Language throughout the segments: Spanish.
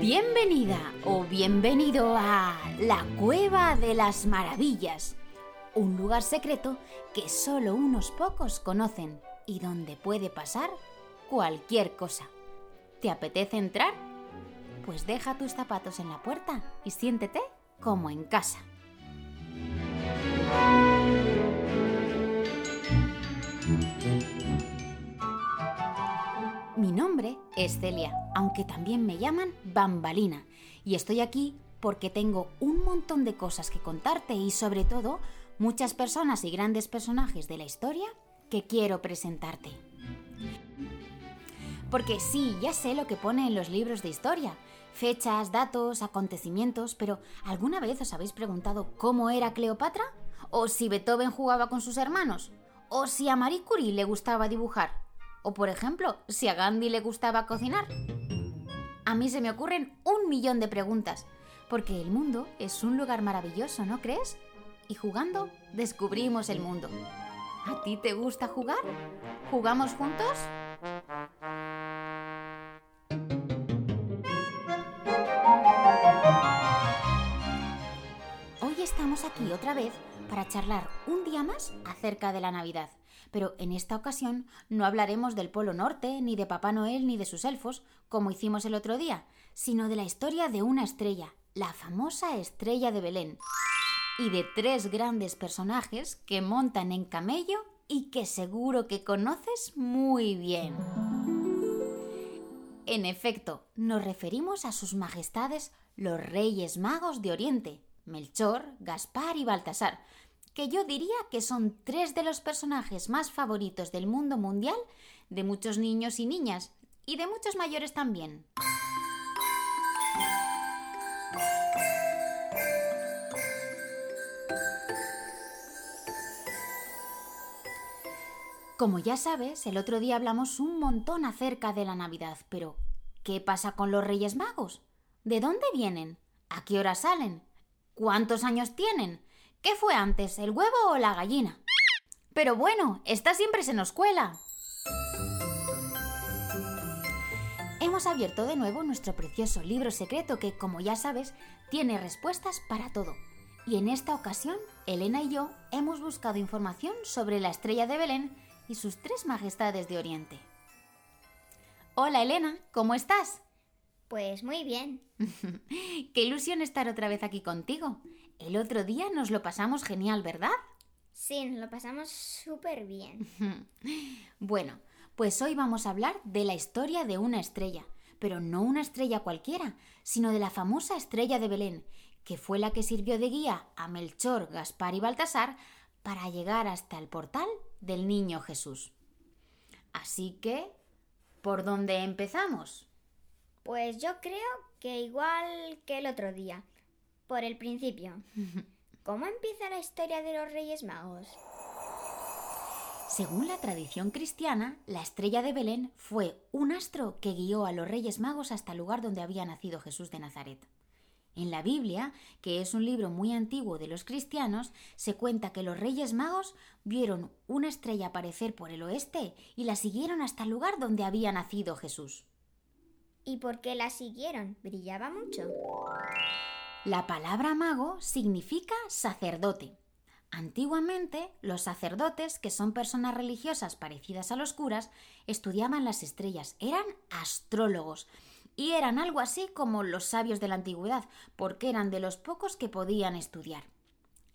Bienvenida o bienvenido a la Cueva de las Maravillas, un lugar secreto que solo unos pocos conocen y donde puede pasar cualquier cosa. ¿Te apetece entrar? Pues deja tus zapatos en la puerta y siéntete como en casa. Mi nombre es Celia, aunque también me llaman Bambalina, y estoy aquí porque tengo un montón de cosas que contarte y sobre todo muchas personas y grandes personajes de la historia que quiero presentarte. Porque sí, ya sé lo que pone en los libros de historia, fechas, datos, acontecimientos, pero ¿alguna vez os habéis preguntado cómo era Cleopatra? ¿O si Beethoven jugaba con sus hermanos? ¿O si a Marie Curie le gustaba dibujar? O por ejemplo, si a Gandhi le gustaba cocinar. A mí se me ocurren un millón de preguntas, porque el mundo es un lugar maravilloso, ¿no crees? Y jugando descubrimos el mundo. ¿A ti te gusta jugar? ¿Jugamos juntos? Hoy estamos aquí otra vez para charlar un día más acerca de la Navidad. Pero en esta ocasión no hablaremos del Polo Norte, ni de Papá Noel, ni de sus elfos, como hicimos el otro día, sino de la historia de una estrella, la famosa estrella de Belén, y de tres grandes personajes que montan en camello y que seguro que conoces muy bien. En efecto, nos referimos a sus majestades los Reyes Magos de Oriente, Melchor, Gaspar y Baltasar, que yo diría que son tres de los personajes más favoritos del mundo mundial de muchos niños y niñas, y de muchos mayores también. Como ya sabes, el otro día hablamos un montón acerca de la Navidad, pero ¿qué pasa con los Reyes Magos? ¿De dónde vienen? ¿A qué hora salen? ¿Cuántos años tienen? ¿Qué fue antes, el huevo o la gallina? Pero bueno, esta siempre se nos cuela. Hemos abierto de nuevo nuestro precioso libro secreto que, como ya sabes, tiene respuestas para todo. Y en esta ocasión, Elena y yo hemos buscado información sobre la estrella de Belén y sus tres majestades de Oriente. Hola Elena, ¿cómo estás? Pues muy bien. Qué ilusión estar otra vez aquí contigo. El otro día nos lo pasamos genial, ¿verdad? Sí, nos lo pasamos súper bien. bueno, pues hoy vamos a hablar de la historia de una estrella, pero no una estrella cualquiera, sino de la famosa estrella de Belén, que fue la que sirvió de guía a Melchor, Gaspar y Baltasar para llegar hasta el portal del niño Jesús. Así que, ¿por dónde empezamos? Pues yo creo que igual que el otro día, por el principio. ¿Cómo empieza la historia de los Reyes Magos? Según la tradición cristiana, la estrella de Belén fue un astro que guió a los Reyes Magos hasta el lugar donde había nacido Jesús de Nazaret. En la Biblia, que es un libro muy antiguo de los cristianos, se cuenta que los Reyes Magos vieron una estrella aparecer por el oeste y la siguieron hasta el lugar donde había nacido Jesús. ¿Y por qué la siguieron? ¿Brillaba mucho? La palabra mago significa sacerdote. Antiguamente, los sacerdotes, que son personas religiosas parecidas a los curas, estudiaban las estrellas, eran astrólogos y eran algo así como los sabios de la antigüedad, porque eran de los pocos que podían estudiar.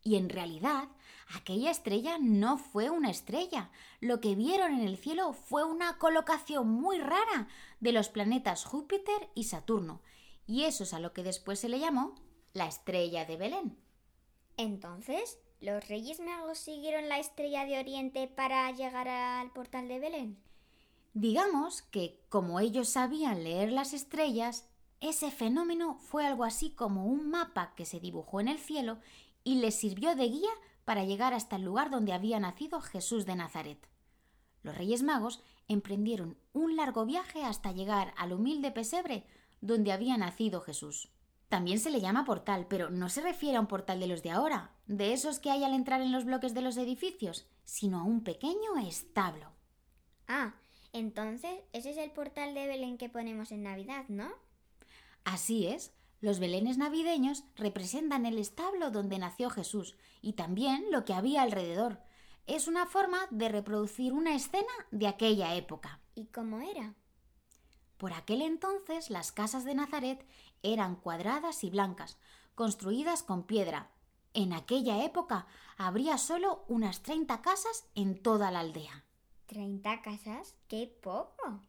Y en realidad, aquella estrella no fue una estrella. Lo que vieron en el cielo fue una colocación muy rara de los planetas Júpiter y Saturno. Y eso es a lo que después se le llamó la estrella de Belén. Entonces, ¿los Reyes Magos siguieron la estrella de Oriente para llegar al portal de Belén? Digamos que, como ellos sabían leer las estrellas, ese fenómeno fue algo así como un mapa que se dibujó en el cielo y les sirvió de guía para llegar hasta el lugar donde había nacido Jesús de Nazaret. Los Reyes Magos emprendieron un largo viaje hasta llegar al humilde pesebre donde había nacido Jesús. También se le llama portal, pero no se refiere a un portal de los de ahora, de esos que hay al entrar en los bloques de los edificios, sino a un pequeño establo. Ah, entonces ese es el portal de Belén que ponemos en Navidad, ¿no? Así es, los belenes navideños representan el establo donde nació Jesús y también lo que había alrededor. Es una forma de reproducir una escena de aquella época. ¿Y cómo era? Por aquel entonces las casas de Nazaret eran cuadradas y blancas, construidas con piedra. En aquella época habría solo unas 30 casas en toda la aldea. ¿30 casas? ¡Qué poco!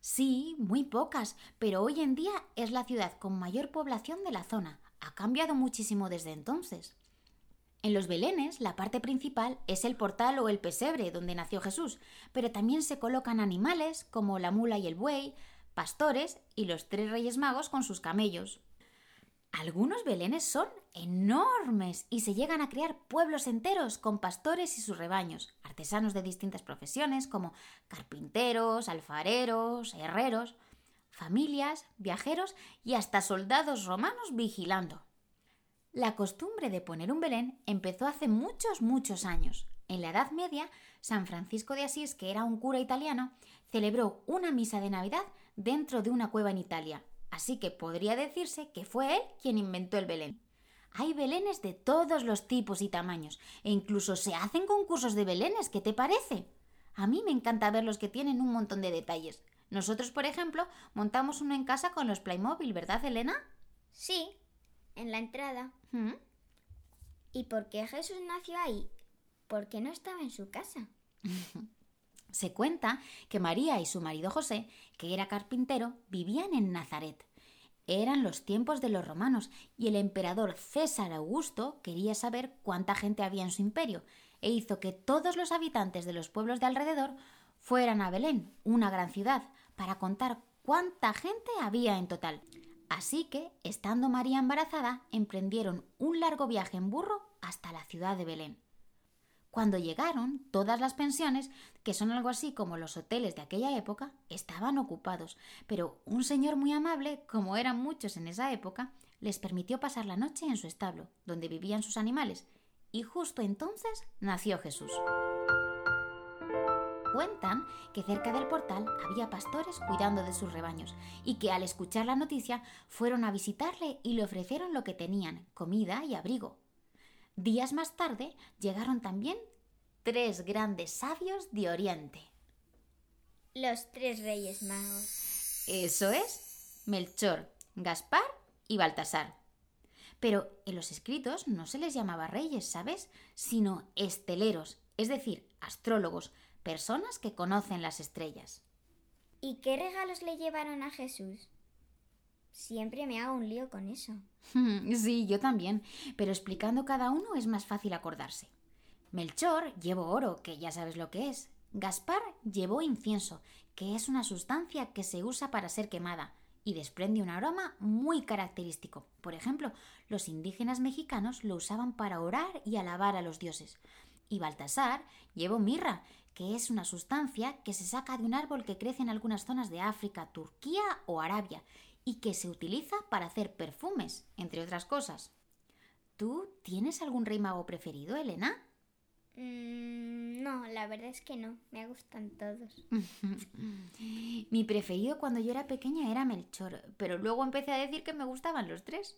Sí, muy pocas, pero hoy en día es la ciudad con mayor población de la zona. Ha cambiado muchísimo desde entonces. En los belenes, la parte principal es el portal o el pesebre donde nació Jesús, pero también se colocan animales como la mula y el buey, pastores y los tres reyes magos con sus camellos. Algunos belenes son enormes y se llegan a crear pueblos enteros con pastores y sus rebaños, artesanos de distintas profesiones como carpinteros, alfareros, herreros, familias, viajeros y hasta soldados romanos vigilando. La costumbre de poner un Belén empezó hace muchos, muchos años. En la Edad Media, San Francisco de Asís, que era un cura italiano, celebró una misa de Navidad dentro de una cueva en Italia, así que podría decirse que fue él quien inventó el Belén. Hay belenes de todos los tipos y tamaños, e incluso se hacen concursos de belenes, ¿qué te parece? A mí me encanta ver los que tienen un montón de detalles. Nosotros, por ejemplo, montamos uno en casa con los Playmobil, ¿verdad, Elena? Sí, en la entrada. ¿Mm? ¿Y por qué Jesús nació ahí? ¿Por qué no estaba en su casa? Se cuenta que María y su marido José, que era carpintero, vivían en Nazaret. Eran los tiempos de los romanos y el emperador César Augusto quería saber cuánta gente había en su imperio e hizo que todos los habitantes de los pueblos de alrededor fueran a Belén, una gran ciudad, para contar cuánta gente había en total. Así que, estando María embarazada, emprendieron un largo viaje en burro hasta la ciudad de Belén. Cuando llegaron, todas las pensiones, que son algo así como los hoteles de aquella época, estaban ocupados, pero un señor muy amable, como eran muchos en esa época, les permitió pasar la noche en su establo, donde vivían sus animales, y justo entonces nació Jesús. Cuentan que cerca del portal había pastores cuidando de sus rebaños y que al escuchar la noticia fueron a visitarle y le ofrecieron lo que tenían, comida y abrigo. Días más tarde llegaron también tres grandes sabios de Oriente. Los tres reyes magos. Eso es, Melchor, Gaspar y Baltasar. Pero en los escritos no se les llamaba reyes, ¿sabes? Sino esteleros, es decir, astrólogos, personas que conocen las estrellas. ¿Y qué regalos le llevaron a Jesús? Siempre me hago un lío con eso. Sí, yo también, pero explicando cada uno es más fácil acordarse. Melchor llevó oro, que ya sabes lo que es. Gaspar llevó incienso, que es una sustancia que se usa para ser quemada y desprende un aroma muy característico. Por ejemplo, los indígenas mexicanos lo usaban para orar y alabar a los dioses. Y Baltasar llevó mirra, que es una sustancia que se saca de un árbol que crece en algunas zonas de África, Turquía o Arabia y que se utiliza para hacer perfumes, entre otras cosas. ¿Tú tienes algún rey mago preferido, Elena? Mm, no, la verdad es que no. Me gustan todos. Mi preferido cuando yo era pequeña era Melchor, pero luego empecé a decir que me gustaban los tres.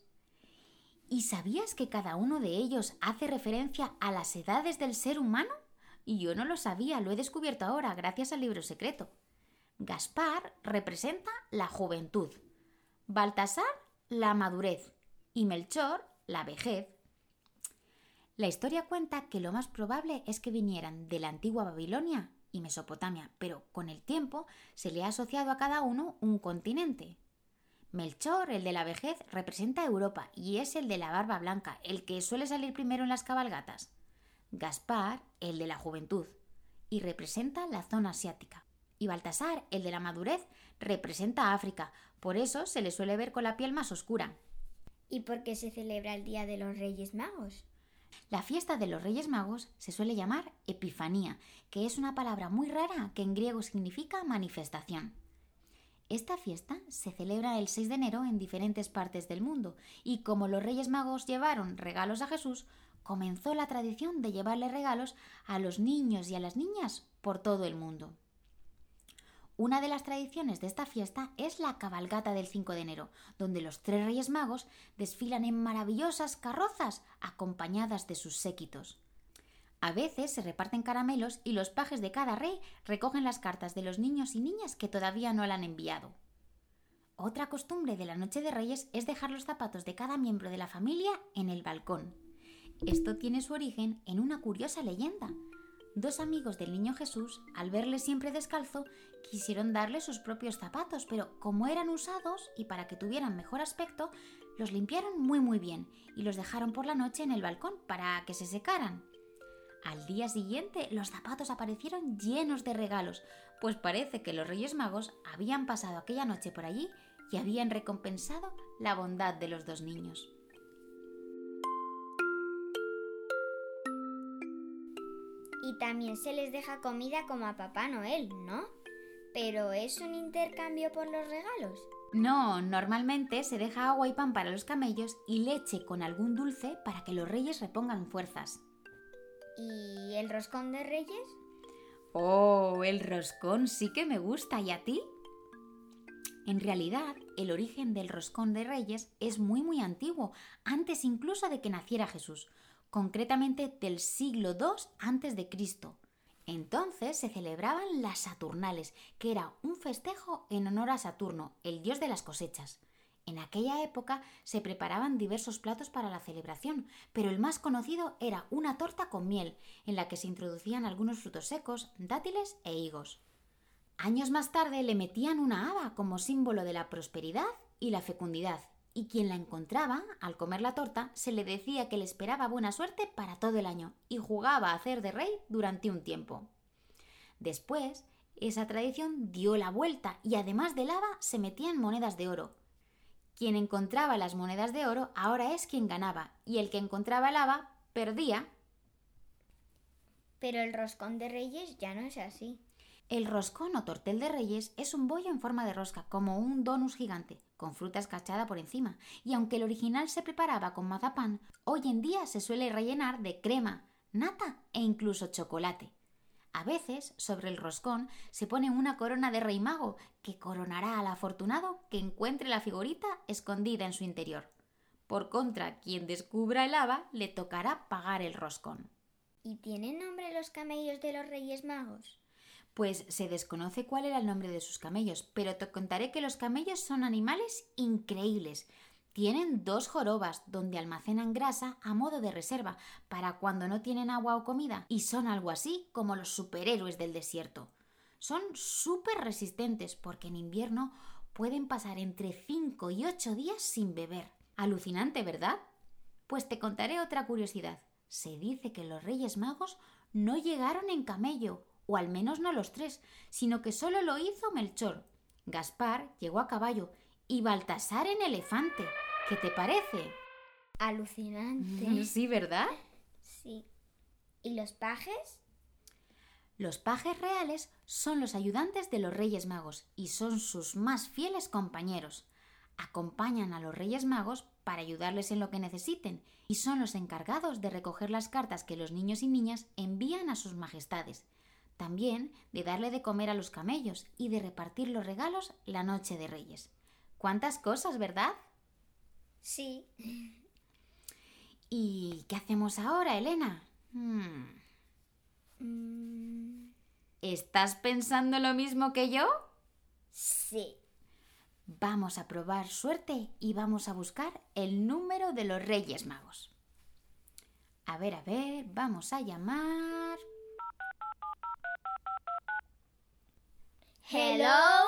¿Y sabías que cada uno de ellos hace referencia a las edades del ser humano? Y yo no lo sabía, lo he descubierto ahora, gracias al libro secreto. Gaspar representa la juventud, Baltasar, la madurez y Melchor, la vejez. La historia cuenta que lo más probable es que vinieran de la antigua Babilonia y Mesopotamia, pero con el tiempo se le ha asociado a cada uno un continente. Melchor, el de la vejez, representa Europa y es el de la barba blanca, el que suele salir primero en las cabalgatas. Gaspar, el de la juventud, y representa la zona asiática. Y Baltasar, el de la madurez, representa África, por eso se le suele ver con la piel más oscura. ¿Y por qué se celebra el Día de los Reyes Magos? La fiesta de los Reyes Magos se suele llamar Epifanía, que es una palabra muy rara que en griego significa manifestación. Esta fiesta se celebra el 6 de enero en diferentes partes del mundo y como los Reyes Magos llevaron regalos a Jesús, comenzó la tradición de llevarle regalos a los niños y a las niñas por todo el mundo. Una de las tradiciones de esta fiesta es la cabalgata del 5 de enero, donde los tres Reyes Magos desfilan en maravillosas carrozas acompañadas de sus séquitos. A veces se reparten caramelos y los pajes de cada rey recogen las cartas de los niños y niñas que todavía no la han enviado. Otra costumbre de la Noche de Reyes es dejar los zapatos de cada miembro de la familia en el balcón. Esto tiene su origen en una curiosa leyenda, Dos amigos del niño Jesús, al verle siempre descalzo, quisieron darle sus propios zapatos, pero como eran usados y para que tuvieran mejor aspecto, los limpiaron muy muy bien y los dejaron por la noche en el balcón para que se secaran. Al día siguiente los zapatos aparecieron llenos de regalos, pues parece que los Reyes Magos habían pasado aquella noche por allí y habían recompensado la bondad de los dos niños. Y también se les deja comida como a Papá Noel, ¿no? Pero ¿es un intercambio por los regalos? No, normalmente se deja agua y pan para los camellos y leche con algún dulce para que los reyes repongan fuerzas. ¿Y el roscón de reyes? Oh, el roscón sí que me gusta. ¿Y a ti? En realidad, el origen del roscón de reyes es muy muy antiguo, antes incluso de que naciera Jesús concretamente del siglo II a.C. Entonces se celebraban las Saturnales, que era un festejo en honor a Saturno, el dios de las cosechas. En aquella época se preparaban diversos platos para la celebración, pero el más conocido era una torta con miel, en la que se introducían algunos frutos secos, dátiles e higos. Años más tarde le metían una haba como símbolo de la prosperidad y la fecundidad, y quien la encontraba, al comer la torta, se le decía que le esperaba buena suerte para todo el año y jugaba a hacer de rey durante un tiempo. Después, esa tradición dio la vuelta y además de lava se metían monedas de oro. Quien encontraba las monedas de oro ahora es quien ganaba y el que encontraba lava perdía. Pero el roscón de reyes ya no es así. El roscón o tortel de reyes es un bollo en forma de rosca, como un donus gigante, con fruta escarchada por encima, y aunque el original se preparaba con mazapán, hoy en día se suele rellenar de crema, nata e incluso chocolate. A veces, sobre el roscón, se pone una corona de rey mago que coronará al afortunado que encuentre la figurita escondida en su interior. Por contra, quien descubra el haba le tocará pagar el roscón. ¿Y tienen nombre los camellos de los Reyes Magos? Pues se desconoce cuál era el nombre de sus camellos, pero te contaré que los camellos son animales increíbles. Tienen dos jorobas donde almacenan grasa a modo de reserva para cuando no tienen agua o comida y son algo así como los superhéroes del desierto. Son súper resistentes porque en invierno pueden pasar entre 5 y 8 días sin beber. Alucinante, ¿verdad? Pues te contaré otra curiosidad. Se dice que los Reyes Magos no llegaron en camello o al menos no los tres, sino que solo lo hizo Melchor. Gaspar llegó a caballo y Baltasar en elefante. ¿Qué te parece? Alucinante. Sí, ¿verdad? Sí. ¿Y los pajes? Los pajes reales son los ayudantes de los Reyes Magos y son sus más fieles compañeros. Acompañan a los Reyes Magos para ayudarles en lo que necesiten y son los encargados de recoger las cartas que los niños y niñas envían a sus majestades también de darle de comer a los camellos y de repartir los regalos la noche de Reyes. ¿Cuántas cosas, verdad? Sí. ¿Y qué hacemos ahora, Elena? Hmm. Mm. ¿Estás pensando lo mismo que yo? Sí. Vamos a probar suerte y vamos a buscar el número de los Reyes Magos. A ver, a ver, vamos a llamar. Hello.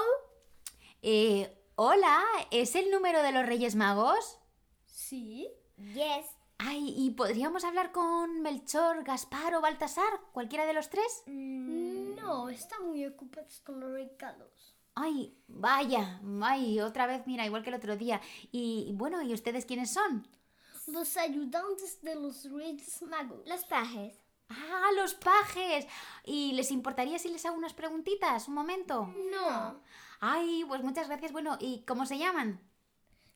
Eh, hola, ¿es el número de los Reyes Magos? Sí. Yes. Ay, ¿y podríamos hablar con Melchor, Gaspar o Baltasar? ¿Cualquiera de los tres? Mm, no, están muy ocupados con los regalos. Ay, vaya, ay, otra vez, mira, igual que el otro día. Y bueno, ¿y ustedes quiénes son? Los ayudantes de los Reyes Magos. Los pajes. Ah, los pajes. ¿Y les importaría si les hago unas preguntitas? Un momento. No. Ay, pues muchas gracias. Bueno, ¿y cómo se llaman?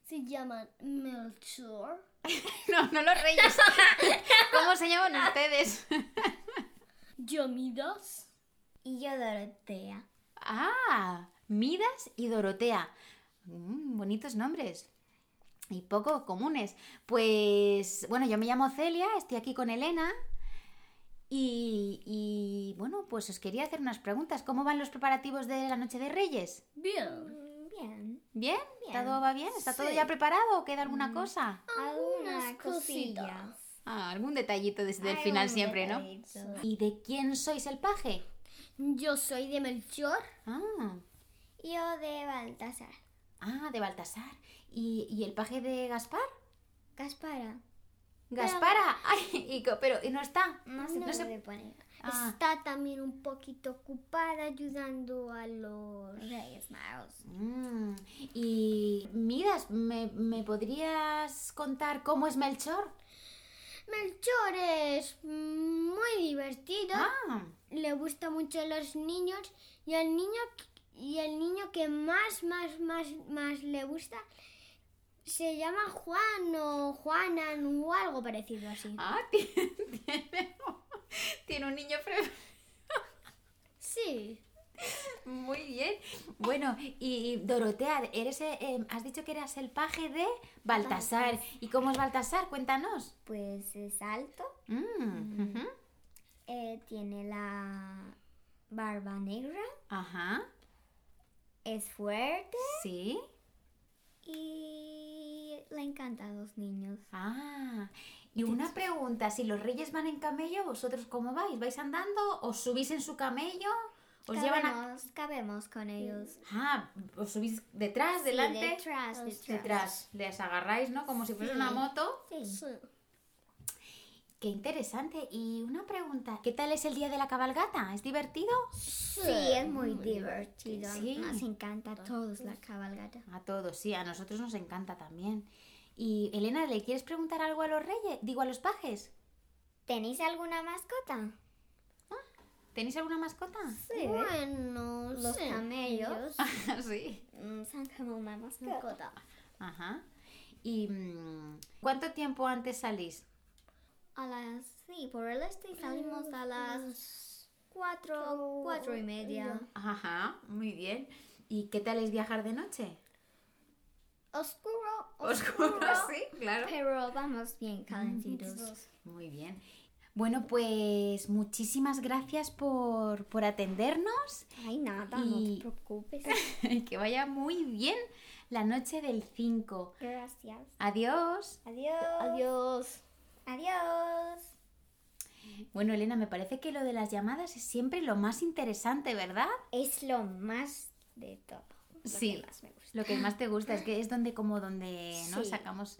Se llaman Melchor. No, no los reyes. ¿Cómo se llaman ustedes? Yo Midas. Y yo Dorotea. Ah, Midas y Dorotea. Mm, bonitos nombres. Y poco comunes. Pues, bueno, yo me llamo Celia, estoy aquí con Elena. Y, y, bueno, pues os quería hacer unas preguntas. ¿Cómo van los preparativos de la Noche de Reyes? Bien. Mm, Bien. ¿Bien? Bien. ¿Todo va bien? ¿Está todo ya preparado o queda alguna cosa? Algunas cosillas. Ah, algún detallito desde el final siempre, ¿no? ¿Y de quién sois el paje? Yo soy de Melchor. Ah, Yo de Baltasar. ah de Baltasar. ¿Y, y el paje de Gaspar? Gaspara. ¡Gaspara! Ay, y pero ¿y no está? No se No. Ah, Está también un poquito ocupada ayudando a los... Reyes Magos. mm. Y Midas, ¿me, me podrías contar cómo es Melchor? Melchor es muy divertido. Ah, Le gusta mucho a los niños y el niño y el niño que más más más más le gusta se llama Juan o Juanan o algo parecido así. ah tiene, tiene, tiene un niño pre... Sí. Muy bien. Bueno, y Dorotea, eres, eh, eh, has dicho que eras el paje de Baltasar. ¿Y cómo es Baltasar? Cuéntanos. Pues es alto. Mm, ujú. eh, tiene la barba negra. Ajá, Es fuerte. sí. Y le encanta a los niños. Ah, y una pregunta, si los reyes van en camello, ¿vosotros cómo vais? ¿Vais andando? ¿Os subís en su camello? ¿Os llevan a... cabemos, cabemos con ellos. Ah, ¿os subís detrás, Sí, delante? detrás, detrás. Detrás. Les agarráis, ¿no? Como si fuese Sí. una moto. Sí. Sí. Qué interesante. Y una pregunta, ¿qué tal es el día de la cabalgata? ¿Es divertido? Sí, es muy divertido. Sí. Nos encanta a todos la cabalgata. A todos, sí, a nosotros nos encanta también. Y Elena, ¿le quieres preguntar algo a los reyes? Digo, a los pajes. ¿Tenéis alguna mascota? ¿Tenéis alguna mascota? Sí. Bueno, Los sí. camellos sí. mm, son como una mascota. Mascota. Ajá. ¿Y mm, cuánto tiempo antes salís? A las... Sí, por el este salimos a las cuatro, cuatro y media. Ajá, muy bien. ¿Y qué tal es viajar de noche? Oscuro, Oscuro, sí, claro. Pero vamos bien calentitos. Muy bien. Bueno, pues muchísimas gracias por, por atendernos. Ay, nada, Y- no te preocupes. que vaya muy bien la noche del 5. Gracias. Adiós. Adiós. Adiós. Adiós. Bueno, Elena, me parece que lo de las llamadas es siempre lo más interesante, ¿verdad? Es lo más de todo. Lo Sí. que más me gusta. Lo que más te gusta es que es donde como donde ¿no? Sí. sacamos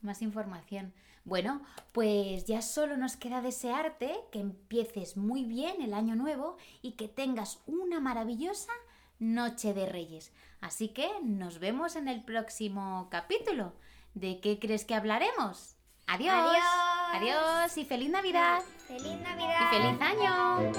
más información. Bueno, pues ya solo nos queda desearte que empieces muy bien el año nuevo y que tengas una maravillosa noche de Reyes. Así que nos vemos en el próximo capítulo. ¿De qué crees que hablaremos? Adiós. Adiós. Adiós y feliz Navidad. ¡Feliz Y Navidad! feliz año.